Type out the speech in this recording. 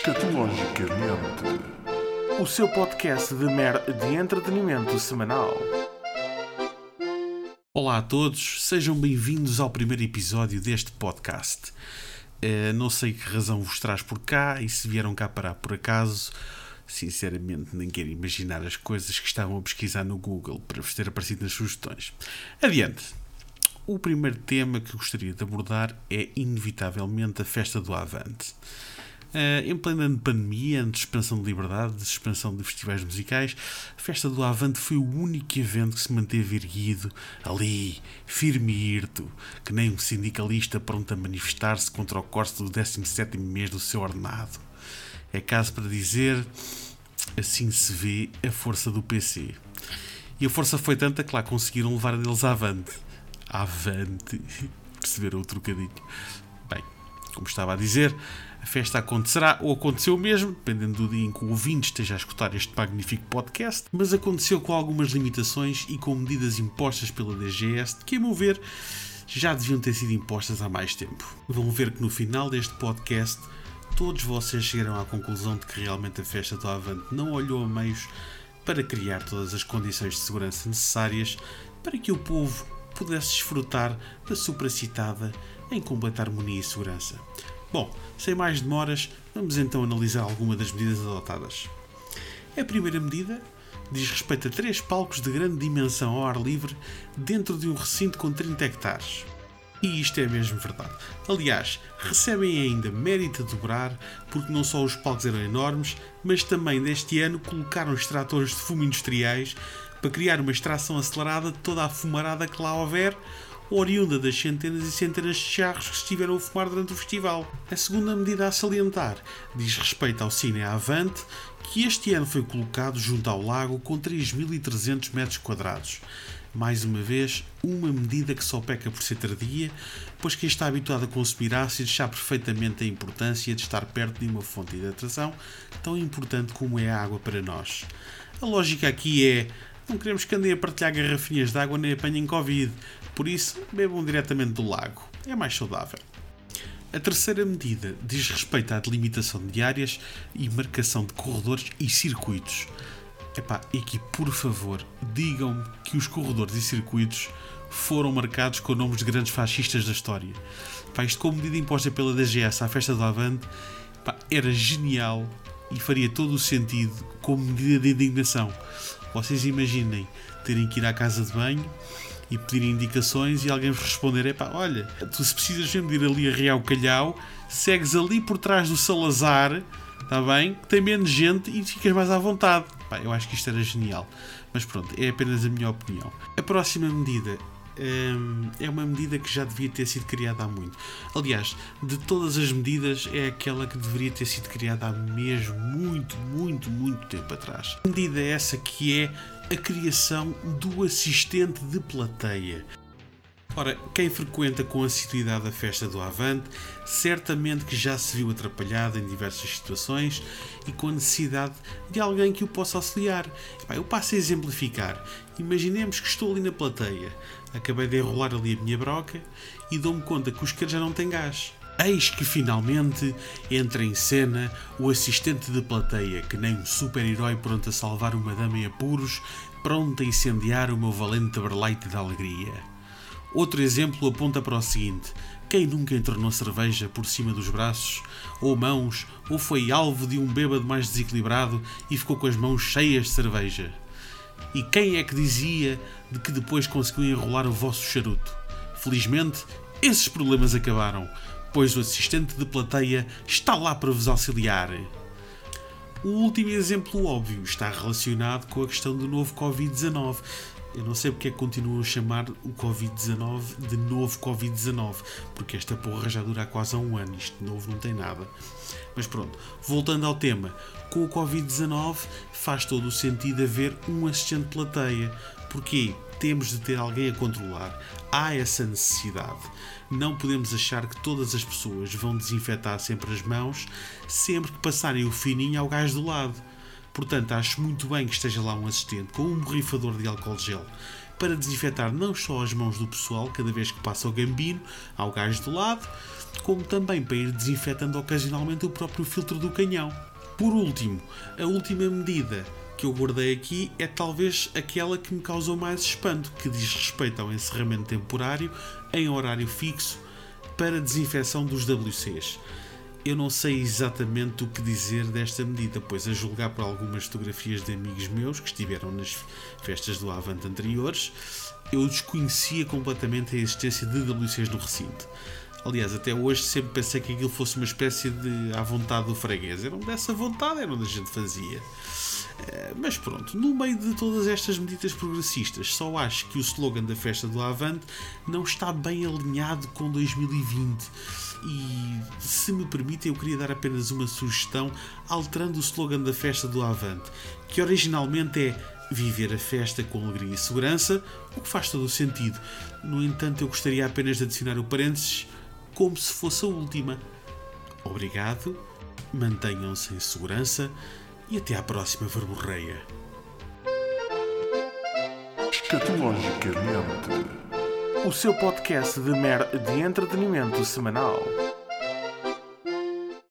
Escatologicamente, o seu podcast de, mer de entretenimento semanal. Olá a todos, sejam bem-vindos ao primeiro episódio deste podcast. Uh, não sei que razão vos traz por cá e se vieram cá parar por acaso, sinceramente nem quero imaginar as coisas que estavam a pesquisar no Google para vos ter aparecido nas sugestões. Adiante! O primeiro tema que gostaria de abordar é, inevitavelmente, a festa do Avante. Uh, em plena pandemia, de expansão de liberdade, de expansão de festivais musicais, a Festa do Avante foi o único evento que se manteve erguido ali, firme e hirto, que nem um sindicalista pronto a manifestar-se contra o corte do 17 mês do seu ordenado. É caso para dizer, assim se vê a força do PC. E a força foi tanta que lá conseguiram levar deles avante. Avante. Perceberam o trocadilho? Como estava a dizer, a festa acontecerá ou aconteceu mesmo, dependendo do dia em que o ouvinte esteja a escutar este magnífico podcast, mas aconteceu com algumas limitações e com medidas impostas pela DGS que, a meu ver, já deviam ter sido impostas há mais tempo. Vão ver que no final deste podcast todos vocês chegaram à conclusão de que realmente a festa do Avante não olhou a meios para criar todas as condições de segurança necessárias para que o povo pudesse desfrutar da supracitada em completa harmonia e segurança. Bom, sem mais demoras, vamos então analisar alguma das medidas adotadas. A primeira medida diz respeito a três palcos de grande dimensão ao ar livre dentro de um recinto com 30 hectares. E isto é mesmo verdade. Aliás, recebem ainda mérito a dobrar, porque não só os palcos eram enormes, mas também neste ano colocaram extratores de fumo industriais para criar uma extração acelerada de toda a fumarada que lá houver, oriunda das centenas e centenas de charros que estiveram a fumar durante o festival. A segunda medida a salientar diz respeito ao Cine Avante, que este ano foi colocado junto ao lago com 3.300 metros quadrados. Mais uma vez, uma medida que só peca por ser tardia, pois quem está habituado a consumir ácidos sabe perfeitamente a importância de estar perto de uma fonte de hidratação tão importante como é a água para nós. A lógica aqui é: não queremos que andem a partilhar garrafinhas de água nem apanhem Covid, por isso, bebam diretamente do lago. É mais saudável. A terceira medida diz respeito à delimitação de áreas e marcação de corredores e circuitos. Epá, e aqui, por favor, digam-me que os corredores e circuitos foram marcados com nomes de grandes fascistas da história. Epá, isto como medida imposta pela DGS à festa do Avante, era genial e faria todo o sentido como medida de indignação. Vocês imaginem terem que ir à casa de banho e pedir indicações e alguém vos responder: é pá, olha, tu se precisas mesmo de ir ali a Real Calhau, segues ali por trás do Salazar, está bem? Que tem menos gente e ficas mais à vontade. Pá, eu acho que isto era genial. Mas pronto, é apenas a minha opinião. A próxima medida é uma medida que já devia ter sido criada há muito. Aliás, de todas as medidas, é aquela que deveria ter sido criada há mesmo muito, muito, muito tempo atrás. A medida é essa que é a criação do assistente de plateia. Ora, quem frequenta com assiduidade a festa do Avante, certamente que já se viu atrapalhado em diversas situações e com a necessidade de alguém que o possa auxiliar. Eu passo a exemplificar. Imaginemos que estou ali na plateia, acabei de enrolar ali a minha broca e dou-me conta que o isqueiro já não tem gás. Eis que finalmente entra em cena o assistente de plateia, que nem um super-herói pronto a salvar uma dama em apuros, pronto a incendiar o meu valente berleite de alegria. Outro exemplo aponta para o seguinte: quem nunca entornou cerveja por cima dos braços, ou mãos, ou foi alvo de um bêbado mais desequilibrado e ficou com as mãos cheias de cerveja? E quem é que dizia de que depois conseguiu enrolar o vosso charuto? Felizmente, esses problemas acabaram pois o assistente de plateia está lá para vos auxiliar. O último exemplo óbvio está relacionado com a questão do novo Covid-19. Eu não sei porque é que continuam a chamar o Covid-19 de novo Covid-19, porque esta porra já dura quase um ano, isto de novo não tem nada. Mas pronto, voltando ao tema, com o Covid-19 faz todo o sentido haver um assistente de plateia. Porquê? Temos de ter alguém a controlar. Há essa necessidade. Não podemos achar que todas as pessoas vão desinfetar sempre as mãos sempre que passarem o fininho ao gás do lado. Portanto, acho muito bem que esteja lá um assistente com um borrifador de álcool gel para desinfetar não só as mãos do pessoal cada vez que passa o gambino ao gajo do lado, como também para ir desinfetando ocasionalmente o próprio filtro do canhão. Por último, a última medida que eu guardei aqui é talvez aquela que me causou mais espanto, que diz respeito ao encerramento temporário em horário fixo para desinfecção dos WCs. Eu não sei exatamente o que dizer desta medida, pois a julgar por algumas fotografias de amigos meus que estiveram nas festas do Avante anteriores, eu desconhecia completamente a existência de WCs no recinto. Aliás, até hoje sempre pensei que aquilo fosse uma espécie de à vontade do freguês. Era dessa vontade, era onde a gente fazia. Eh, mas pronto, no meio de todas estas medidas progressistas, só acho que o slogan da festa do Avante não está bem alinhado com 2020. E se me permitem, eu queria dar apenas uma sugestão, alterando o slogan da festa do Avante, que originalmente é viver a festa com alegria e segurança, o que faz todo o sentido. No entanto, eu gostaria apenas de adicionar o parênteses como se fosse a última. Obrigado, mantenham-se em segurança e até à próxima verborreia. Escatologicamente. O seu podcast de mer de entretenimento semanal.